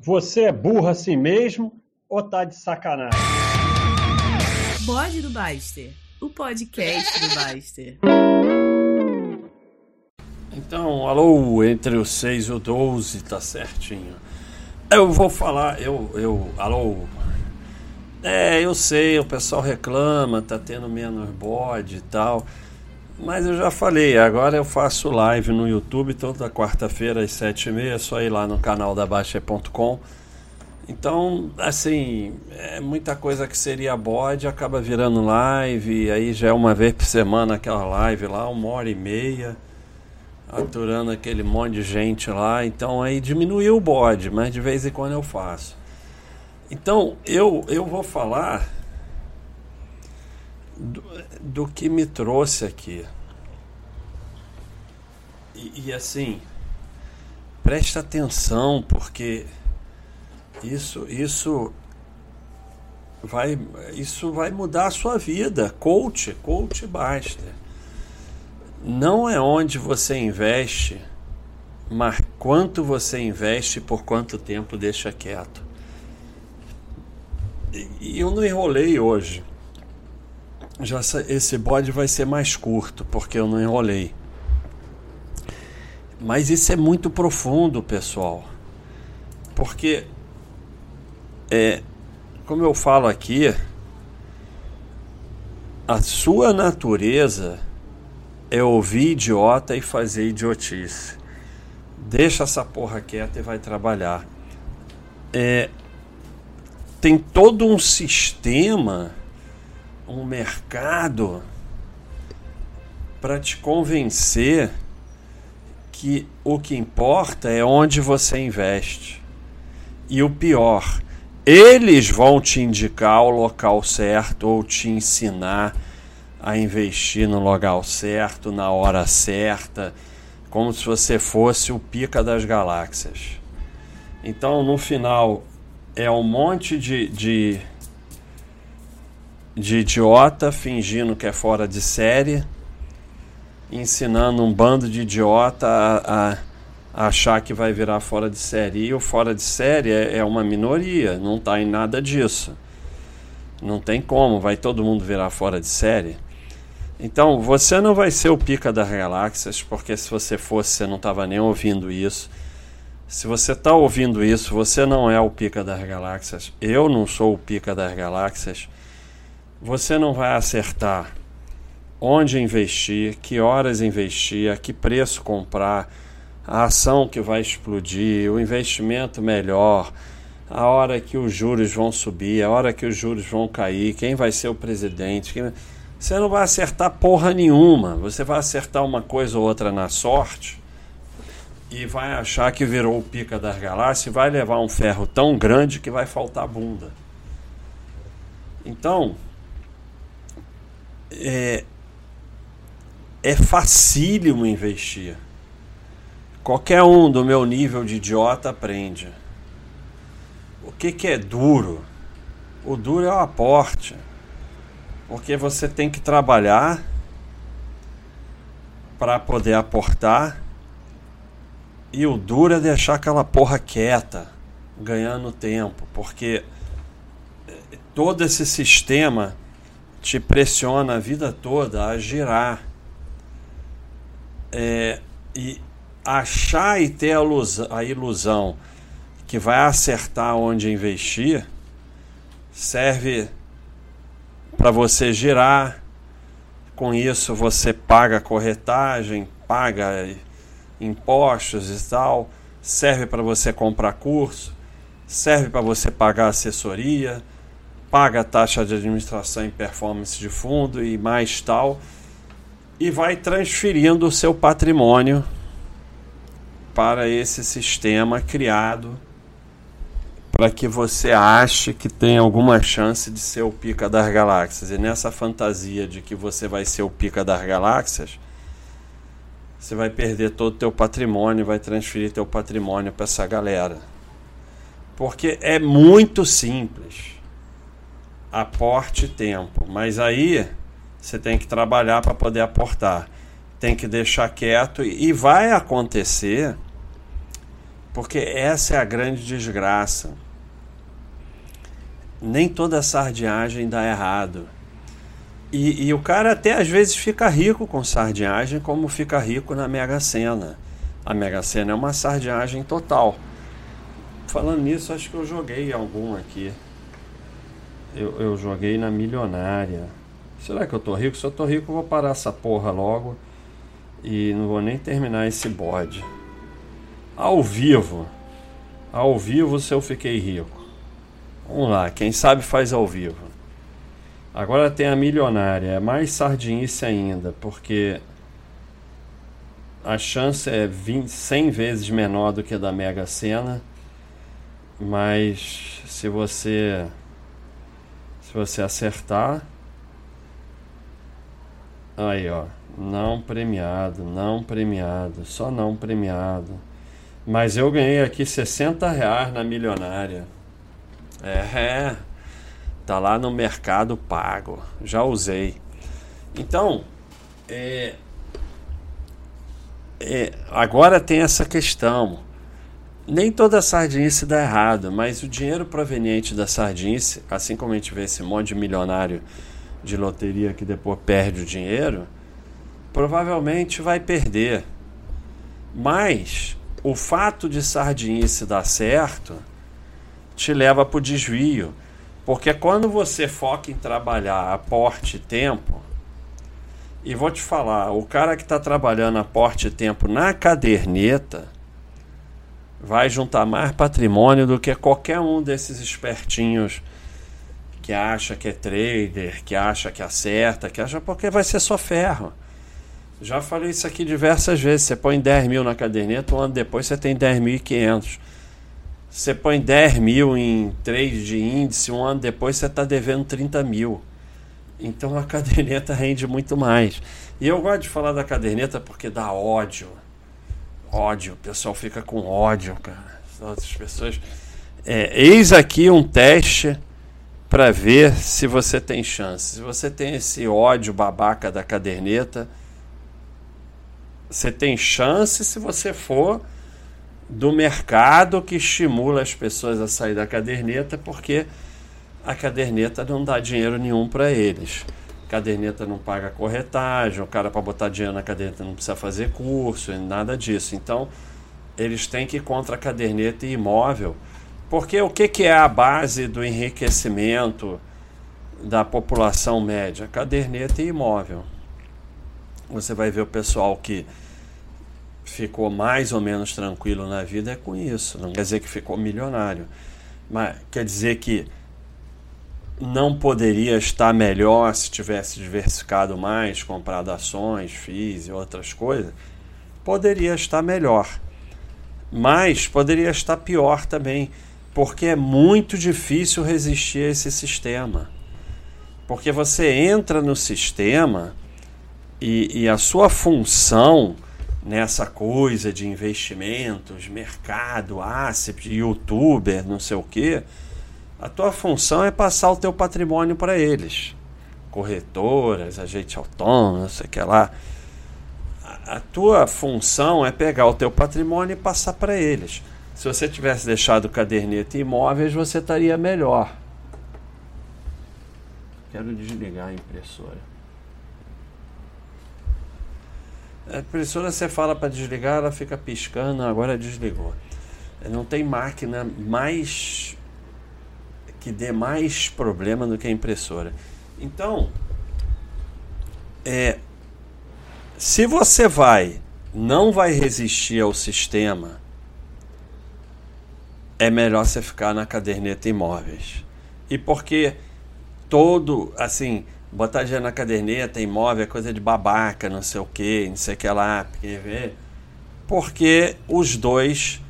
Você é burro assim mesmo ou tá de sacanagem? Bode do Baster, o podcast do Baster. Então, alô, entre o 6 e o 12, tá certinho. Eu vou falar, eu, eu, alô. É, eu sei, o pessoal reclama, tá tendo menos bode e tal. Mas eu já falei, agora eu faço live no YouTube toda quarta-feira às sete e meia, é só ir lá no canal da Baixa.com. Então, assim, é muita coisa que seria bode, acaba virando live, aí já é uma vez por semana aquela live lá, uma hora e meia, aturando aquele monte de gente lá. Então aí diminuiu o bode, mas de vez em quando eu faço. Então, eu, eu vou falar do, do que me trouxe aqui. E, e assim, presta atenção, porque isso, isso vai, isso vai mudar a sua vida. Coach, coach basta. Não é onde você investe, mas quanto você investe e por quanto tempo deixa quieto. E eu não enrolei hoje já esse bode vai ser mais curto, porque eu não enrolei. Mas isso é muito profundo, pessoal. Porque é, como eu falo aqui, a sua natureza é ouvir idiota e fazer idiotice. Deixa essa porra quieta e vai trabalhar. É, tem todo um sistema um mercado para te convencer que o que importa é onde você investe. E o pior, eles vão te indicar o local certo ou te ensinar a investir no local certo, na hora certa, como se você fosse o pica das galáxias. Então, no final, é um monte de, de de idiota fingindo que é fora de série, ensinando um bando de idiota a, a, achar que vai virar fora de série. E o fora de série é, é uma minoria, não está em nada disso. Não tem como, vai todo mundo virar fora de série. Então, você não vai ser o pica das galáxias, porque se você fosse, você não estava nem ouvindo isso. Se você está ouvindo isso, você não é o pica das galáxias. Eu não sou o pica das galáxias você não vai acertar onde investir, que horas investir, a que preço comprar, a ação que vai explodir, o investimento melhor, a hora que os juros vão subir, a hora que os juros vão cair, quem vai ser o presidente. Quem... Você não vai acertar porra nenhuma. Você vai acertar uma coisa ou outra na sorte e vai achar que virou o pica das galáxias e vai levar um ferro tão grande que vai faltar bunda. Então, é, é facílimo investir. Qualquer um do meu nível de idiota aprende. O que, que é duro? O duro é o aporte. Porque você tem que trabalhar para poder aportar. E o duro é deixar aquela porra quieta, ganhando tempo. Porque todo esse sistema te pressiona a vida toda a girar. É, e achar e ter a ilusão, a ilusão que vai acertar onde investir serve para você girar. Com isso você paga corretagem, paga impostos e tal, serve para você comprar curso, serve para você pagar assessoria paga a taxa de administração e performance de fundo e mais tal, e vai transferindo o seu patrimônio para esse sistema criado para que você ache que tem alguma chance de ser o pica das galáxias. E nessa fantasia de que você vai ser o pica das galáxias, você vai perder todo o teu patrimônio, vai transferir teu patrimônio para essa galera. Porque é muito simples aporte tempo. Mas aí você tem que trabalhar para poder aportar. Tem que deixar quieto e vai acontecer Porque essa é a grande desgraça. Nem toda sardinhagem dá errado. E, e, o cara até às vezes fica rico com sardinhagem, como fica rico na Mega Sena. A Mega Sena é uma sardinhagem total. Falando nisso, acho que eu joguei algum aqui. Eu, eu joguei na milionária. Será que eu tô rico? Se eu tô rico, eu vou parar essa porra logo. E não vou nem terminar esse bode. Ao vivo. Ao vivo, se eu fiquei rico. Vamos lá, quem sabe faz ao vivo. Agora tem a milionária, é mais sardinice ainda, porque a chance é 20, 100 vezes menor do que a da Mega Sena, mas se você se você acertar aí ó, não premiado, não premiado, só não premiado. Mas eu ganhei aqui 60 reais na milionária. É, tá lá no mercado pago. Já usei. Então, é, é, agora tem essa questão. Nem toda sardinice dá errado, mas o dinheiro proveniente da sardinice, assim como a gente vê esse monte de milionário de loteria que depois perde o dinheiro, provavelmente vai perder. Mas o fato de sardinice dar certo te leva para o desvio. Porque quando você foca em trabalhar aporte tempo, e vou te falar, o cara que está trabalhando aporte tempo na caderneta vai juntar mais patrimônio do que qualquer um desses espertinhos que acha que é trader, que acha que acerta, que acha porque vai ser só ferro. Já falei isso aqui diversas vezes. Você põe 10 mil na caderneta, um ano depois você tem 10.500. Você põe 10 mil em trade de índice, um ano depois você está devendo 30 mil. Então a caderneta rende muito mais. E eu gosto de falar da caderneta porque dá ódio. Ódio, o pessoal fica com ódio, cara. As pessoas. É, eis aqui um teste para ver se você tem chance. Se você tem esse ódio babaca da caderneta, você tem chance se você for do mercado que estimula as pessoas a sair da caderneta, porque a caderneta não dá dinheiro nenhum para eles. Caderneta não paga corretagem, o cara para botar dinheiro na caderneta não precisa fazer curso, nada disso. Então, eles têm que ir contra caderneta e imóvel, porque o que, que é a base do enriquecimento da população média? Caderneta e imóvel. Você vai ver o pessoal que ficou mais ou menos tranquilo na vida é com isso. Não quer dizer que ficou milionário, mas quer dizer que não poderia estar melhor se tivesse diversificado mais, comprado ações, FIIs e outras coisas. Poderia estar melhor, mas poderia estar pior também, porque é muito difícil resistir a esse sistema. Porque você entra no sistema e, e a sua função nessa coisa de investimentos, mercado, asset, youtuber, não sei o que, a tua função é passar o teu patrimônio para eles. Corretoras, agente autônomo, não sei o que lá. A, tua função é pegar o teu patrimônio e passar para eles. Se você tivesse deixado caderneta e imóveis, você estaria melhor. Quero desligar a impressora. A impressora você fala para desligar, ela fica piscando, agora desligou. Não tem máquina mais que dê mais problema do que a impressora. Então, é, se você vai, não vai resistir ao sistema, é melhor você ficar na caderneta imóveis. E porque todo, assim, botar dinheiro na caderneta, imóvel, é coisa de babaca, não sei o que, não sei o que lá, porque, porque os dois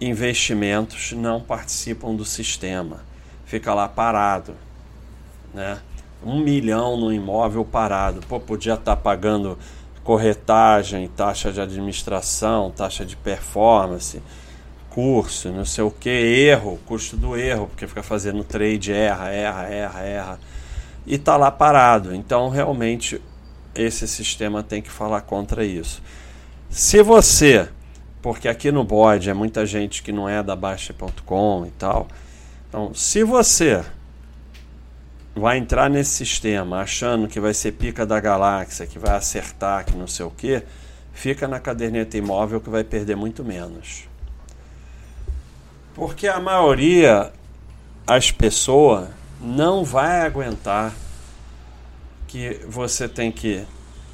investimentos não participam do sistema. Fica lá parado, né? Um milhão no imóvel parado. Pô, podia estar tá pagando corretagem, taxa de administração, taxa de performance, curso, não sei o que, erro, custo do erro, porque fica fazendo trade, erra, erra, erra, erra e está lá parado. Então, realmente, esse sistema tem que falar contra isso. Se você porque aqui no board é muita gente que não é da Baixa.com e tal. Então, se você vai entrar nesse sistema achando que vai ser pica da galáxia, que vai acertar, que não sei o que, fica na caderneta imóvel que vai perder muito menos. Porque a maioria, as pessoas, não vai aguentar que você tem que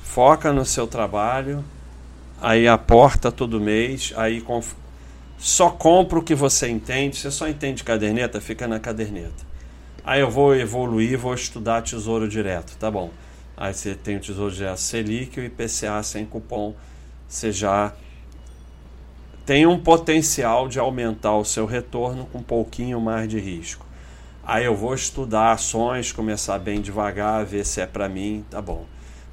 foca no seu trabalho, aí aporta todo mês, aí só compra o que você entende. Você só entende caderneta, fica na caderneta. Aí eu vou evoluir, vou estudar tesouro direto, tá bom. Aí você tem o tesouro direto Selic e o IPCA sem cupom. Você já tem um potencial de aumentar o seu retorno com um pouquinho mais de risco. Aí eu vou estudar ações, começar bem devagar, ver se é para mim, tá bom.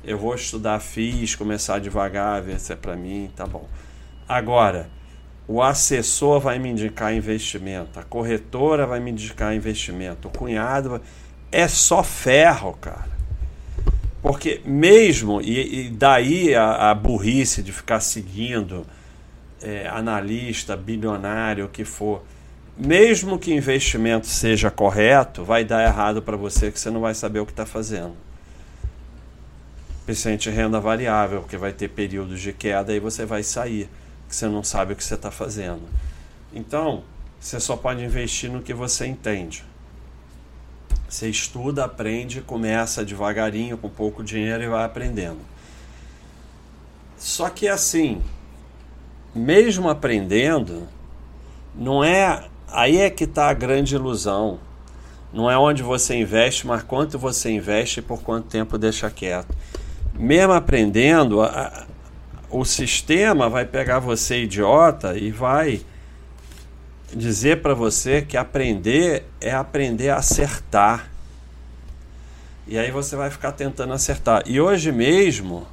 Eu vou estudar FIIs, começar devagar, ver se é para mim, tá bom. Agora, o assessor vai me indicar investimento, a corretora vai me indicar investimento, o cunhado vai... é só ferro, cara. Porque mesmo, e, e daí a, a, burrice de ficar seguindo é, analista, bilionário, o que for, mesmo que investimento seja correto, vai dar errado para você que você não vai saber o que está fazendo. Principalmente renda variável, porque vai ter períodos de queda e você vai sair que você não sabe o que você está fazendo. Então, você só pode investir no que você entende. Você estuda, aprende, começa devagarinho, com pouco dinheiro e vai aprendendo. Só que assim, mesmo aprendendo, não é. Aí é que está a grande ilusão. Não é onde você investe, mas quanto você investe e por quanto tempo deixa quieto. Mesmo aprendendo, a, o sistema vai pegar você idiota e vai dizer para você que aprender é aprender a acertar. E aí você vai ficar tentando acertar. E hoje mesmo,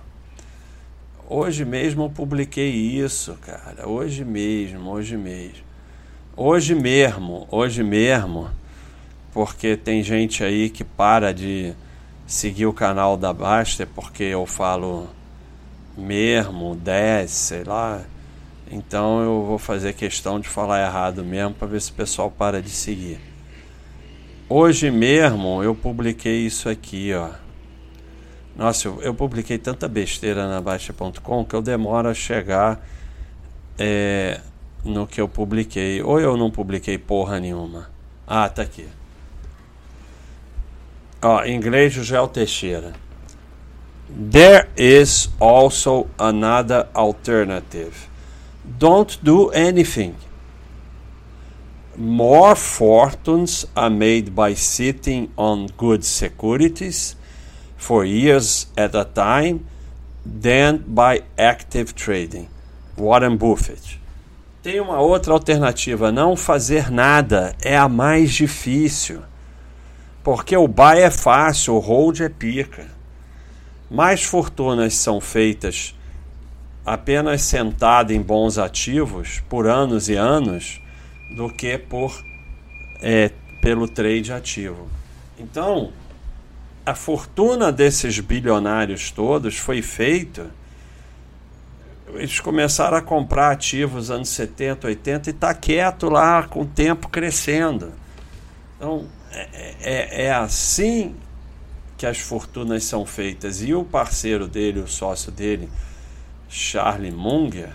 hoje mesmo eu publiquei isso, cara. Hoje mesmo, hoje mesmo. Hoje mesmo, hoje mesmo, porque tem gente aí que para de seguir o canal da Basta porque eu falo mesmo, 10, sei lá. Então eu vou fazer questão de falar errado mesmo para ver se o pessoal para de seguir. Hoje mesmo eu publiquei isso aqui, ó. Nossa, eu, eu publiquei tanta besteira na Baixa.com que eu demoro a chegar é, no que eu publiquei. Ou eu não publiquei porra nenhuma. Ah, tá aqui. Ó, em inglês, José Teixeira. There is also another alternative. Don't do anything. More fortunes are made by sitting on good securities for years at a time than by active trading. Warren Buffett. Tem uma outra alternativa, não fazer nada é a mais difícil. Porque o buy é fácil, o hold é pica. Mais fortunas são feitas apenas sentado em bons ativos por anos e anos do que por é, pelo trade ativo. Então, a fortuna desses bilionários todos foi feita. Eles começaram a comprar ativos anos 70, 80 e está quieto lá com o tempo crescendo. Então, é, é, é assim que as fortunas são feitas. E o parceiro dele, o sócio dele, Charlie Munger,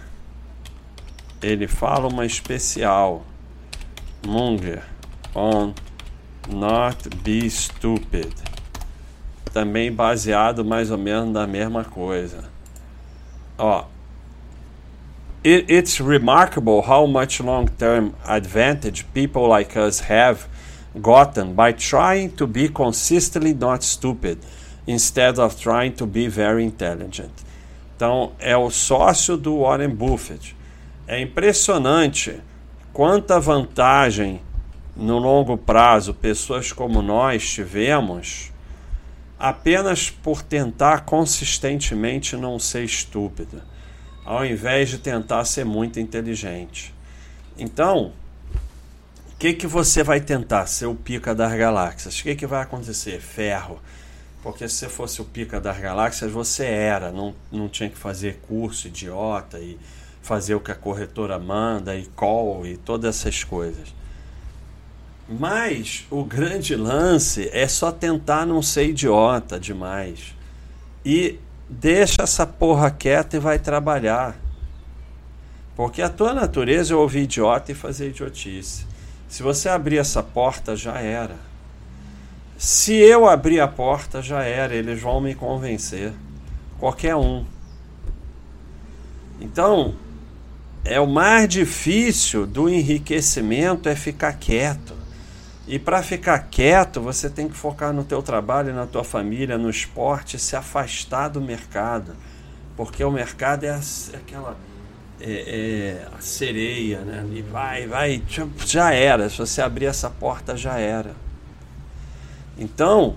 ele fala uma especial. Munger on Not Be Stupid. Também baseado mais ou menos na mesma coisa. Ó, it's remarkable how much long-term advantage people like us have gotten by trying to be consistently not stupid instead of trying to be very intelligent. Então, é o sócio do Warren Buffett. É impressionante quanta vantagem no longo prazo pessoas como nós tivemos apenas por tentar consistentemente não ser estúpida, ao invés de tentar ser muito inteligente. Então, o que, que você vai tentar? Ser o pica das galáxias. O que, que vai acontecer? Ferro. Porque se você fosse o pica das galáxias, você era. Não, não tinha que fazer curso idiota e fazer o que a corretora manda e call e todas essas coisas. Mas o grande lance é só tentar não ser idiota demais. E deixa essa porra quieta e vai trabalhar. Porque a tua natureza é ouvir idiota e fazer idiotice. Se você abrir essa porta, já era. Se eu abrir a porta, já era. Eles vão me convencer. Qualquer um. Então, é o mais difícil do enriquecimento é ficar quieto. E para ficar quieto, você tem que focar no teu trabalho, na tua família, no esporte, se afastar do mercado. Porque o mercado é, é aquela é, é, a sereia, né? E vai, vai, já era. Se você abrir essa porta, já era. Então,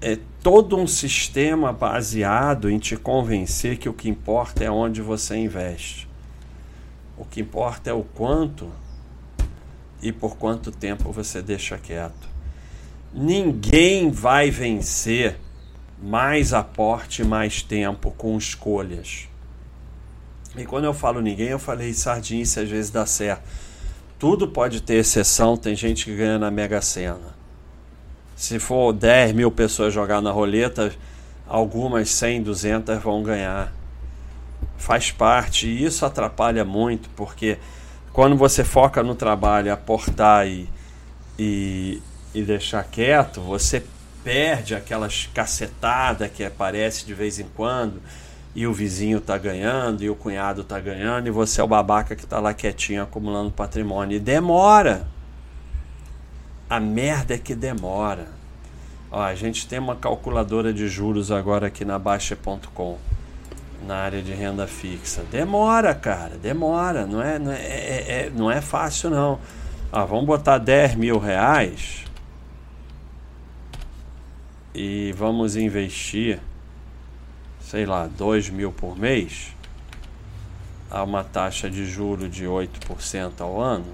é todo um sistema baseado em te convencer que o que importa é onde você investe. O que importa é o quanto e por quanto tempo você deixa quieto. Ninguém vai vencer mais aporte, mais tempo com escolhas. E quando eu falo ninguém, eu falei sardinha, se às vezes dá certo. Tudo pode ter exceção, tem gente que ganha na Mega Sena. Se for 10 mil pessoas jogar na roleta, algumas 100, 200 vão ganhar. Faz parte, e isso atrapalha muito, porque quando você foca no trabalho, aportar e, e, e deixar quieto, você perde aquelas cacetadas que aparece de vez em quando e o vizinho tá ganhando e o cunhado tá ganhando e você é o babaca que tá lá quietinho acumulando patrimônio. E demora. A merda é que demora. Ó, a gente tem uma calculadora de juros agora aqui na Baixa.com na área de renda fixa. Demora, cara, demora. Não é, não é, é, é, não é fácil, não. Ah, vamos botar 10 mil reais e vamos investir, sei lá, 2 mil por mês a uma taxa de juro de 8% ao ano.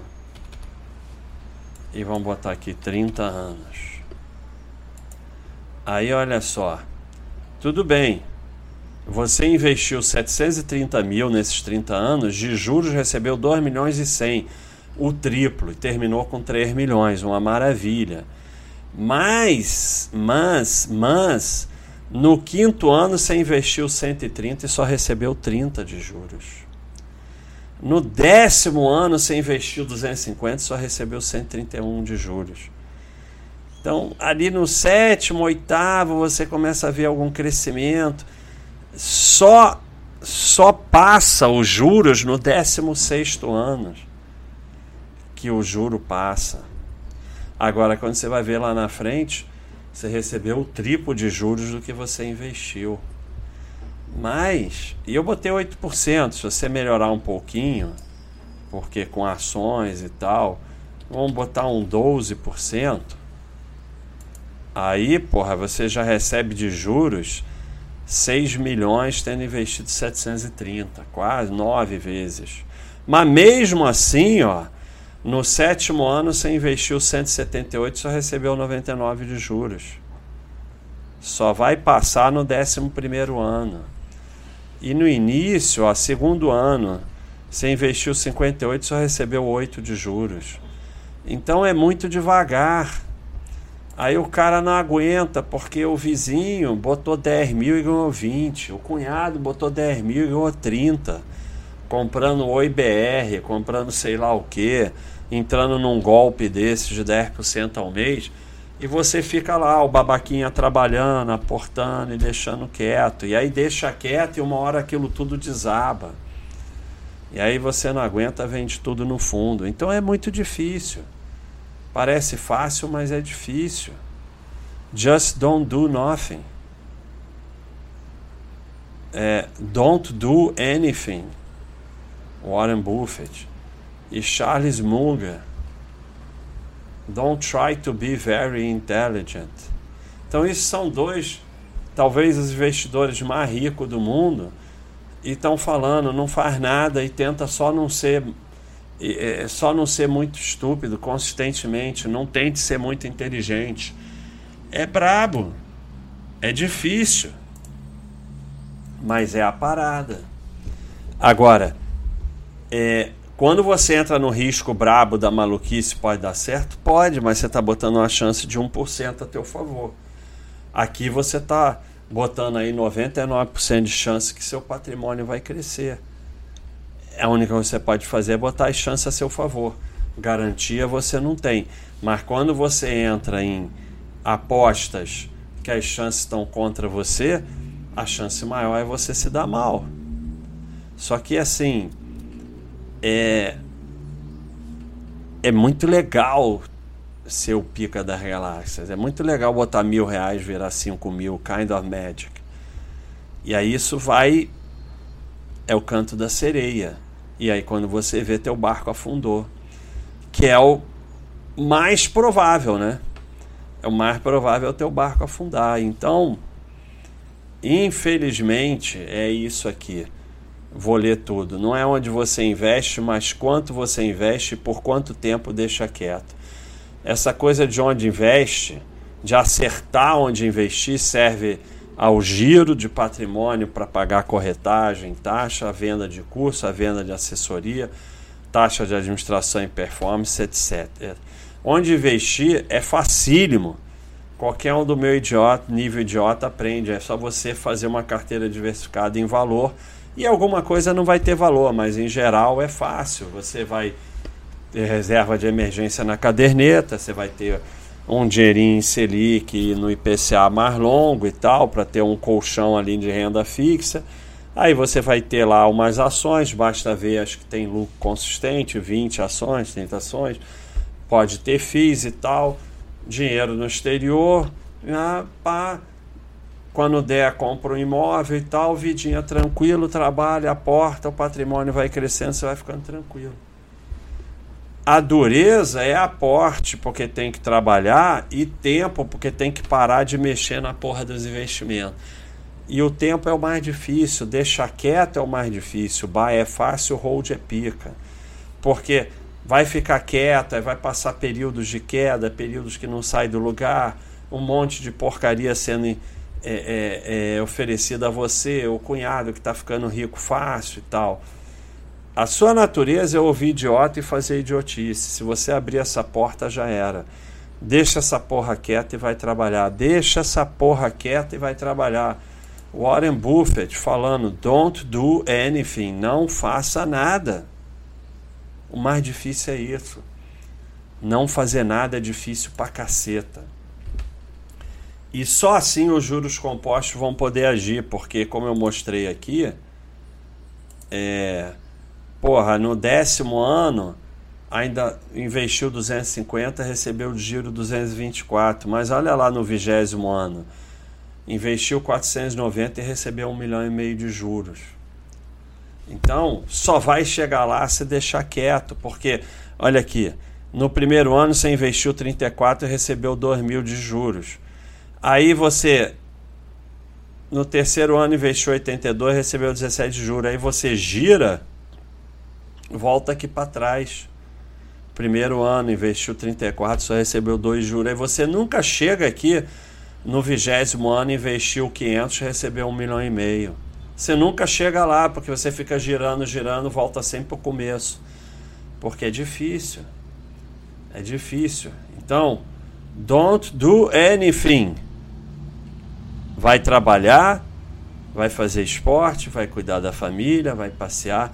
E vamos botar aqui 30 anos. Aí olha só, tudo bem, você investiu 730 mil nesses 30 anos, de juros recebeu 2 milhões e 100, o triplo, e terminou com 3 milhões, uma maravilha. Mas, mas, mas, no quinto ano você investiu 130 e só recebeu 30 de juros. No décimo ano você investiu 250 e só recebeu 131 de juros. Então, ali no sétimo, oitavo, você começa a ver algum crescimento só só passa os juros no 16 ano que o juro passa. Agora, quando você vai ver lá na frente, você recebeu o triplo de juros do que você investiu. Mas, e eu botei 8%, se você melhorar um pouquinho, porque com ações e tal, vamos botar um 12%. Aí, porra, você já recebe de juros 6 milhões tendo investido 730, quase nove vezes. Mas mesmo assim, ó, no sétimo ano você investiu 178 só recebeu 99 de juros. Só vai passar no décimo primeiro ano. E no início, ó, segundo ano, você investiu 58 só recebeu 8 de juros. Então é muito devagar. Aí o cara não aguenta porque o vizinho botou 10 mil e ganhou 20. O cunhado botou 10 mil e ganhou 30. Comprando o IBR, comprando sei lá o que, entrando num golpe desses de 10% ao mês. E você fica lá, o babaquinha trabalhando, aportando e deixando quieto. E aí deixa quieto e uma hora aquilo tudo desaba. E aí você não aguenta, vende tudo no fundo. Então é muito difícil. Parece fácil, mas é difícil. Just don't do nothing. É, don't do anything. Warren Buffett. E Charles Munger. Don't try to be very intelligent. Então, esses são dois, talvez, os investidores mais ricos do mundo. E estão falando, não faz nada e tenta só não ser é só não ser muito estúpido consistentemente, não tente ser muito inteligente. É brabo, é difícil, mas é a parada. Agora, é, quando você entra no risco brabo da maluquice, pode dar certo? Pode, mas você está botando uma chance de 1% a teu favor. Aqui você está botando aí 99% de chance que seu patrimônio vai crescer. A única coisa que você pode fazer é botar as chances a seu favor. Garantia você não tem. Mas quando você entra em apostas que as chances estão contra você, a chance maior é você se dar mal. Só que assim, é é muito legal ser o pica das galáxias. É muito legal botar mil reais virar cinco mil, kind of magic. E aí isso vai é o canto da sereia. E aí quando você vê teu barco afundou, que é o mais provável, né? É o mais provável é o teu barco afundar. Então, infelizmente, é isso aqui vou ler tudo. Não é onde você investe, mas quanto você investe e por quanto tempo deixa quieto. Essa coisa de onde investe, de acertar onde investir, serve ao giro de patrimônio para pagar corretagem, taxa, venda de curso, a venda de assessoria, taxa de administração e performance, etc. Onde investir é facílimo. Qualquer um do meu idiota, nível idiota aprende. É só você fazer uma carteira diversificada em valor e alguma coisa não vai ter valor, mas em geral é fácil. Você vai ter reserva de emergência na caderneta, você vai ter um dinheirinho em Selic no IPCA mais longo e tal, para ter um colchão ali de renda fixa. Aí você vai ter lá umas ações, basta ver, acho que tem lucro consistente, 20 ações, 30 ações, pode ter FIIs e tal, dinheiro no exterior, ah, pá, quando der, compra um imóvel e tal, vidinha tranquilo, trabalha, aporta, o patrimônio vai crescendo, você vai ficando tranquilo. A dureza é aporte, porque tem que trabalhar, e tempo, porque tem que parar de mexer na porra dos investimentos. E o tempo é o mais difícil, deixar quieto é o mais difícil, buy é fácil, hold é pica. Porque vai ficar quieto, vai passar períodos de queda, períodos que não sai do lugar, um monte de porcaria sendo é, é, é oferecida a você, o cunhado que está ficando rico fácil e tal. A sua natureza é ouvir idiota e fazer idiotice. Se você abrir essa porta, já era. Deixa essa porra quieta e vai trabalhar. Deixa essa porra quieta e vai trabalhar. Warren Buffett falando: Don't do anything. Não faça nada. O mais difícil é isso. Não fazer nada é difícil pra caceta. E só assim os juros compostos vão poder agir, porque como eu mostrei aqui, é, porra, no décimo ano ainda investiu 250, recebeu de giro 224, mas olha lá no vigésimo ano, investiu 490 e recebeu um milhão e meio de juros. Então, só vai chegar lá se deixar quieto, porque, olha aqui, no primeiro ano você investiu 34 e recebeu 2 mil de juros. Aí você, no terceiro ano, investiu 82, recebeu 17 de juros. Aí você gira, volta aqui para trás. Primeiro ano, investiu 34, só recebeu 2 juros. Aí você nunca chega aqui no vigésimo ano, investiu 500, recebeu 1 milhão e meio. Você nunca chega lá, porque você fica girando, girando, volta sempre para o começo. Porque é difícil. É difícil. Então, don't do anything vai trabalhar, vai fazer esporte, vai cuidar da família, vai passear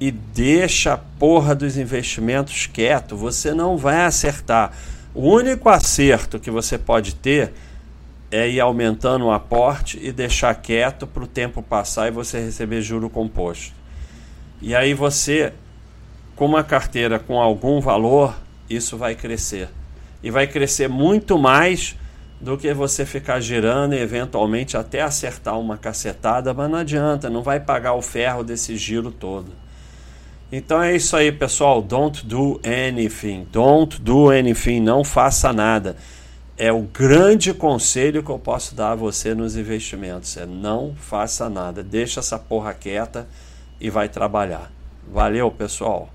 e deixa a porra dos investimentos quieto. Você não vai acertar. O único acerto que você pode ter é ir aumentando o aporte e deixar quieto para o tempo passar e você receber juro composto. E aí você, com uma carteira com algum valor, isso vai crescer. E vai crescer muito mais do que você ficar girando e eventualmente até acertar uma cacetada, mas não adianta, não vai pagar o ferro desse giro todo. Então é isso aí, pessoal. Don't do anything. Don't do anything. Não faça nada. É o grande conselho que eu posso dar a você nos investimentos. É não faça nada. Deixa essa porra quieta e vai trabalhar. Valeu, pessoal.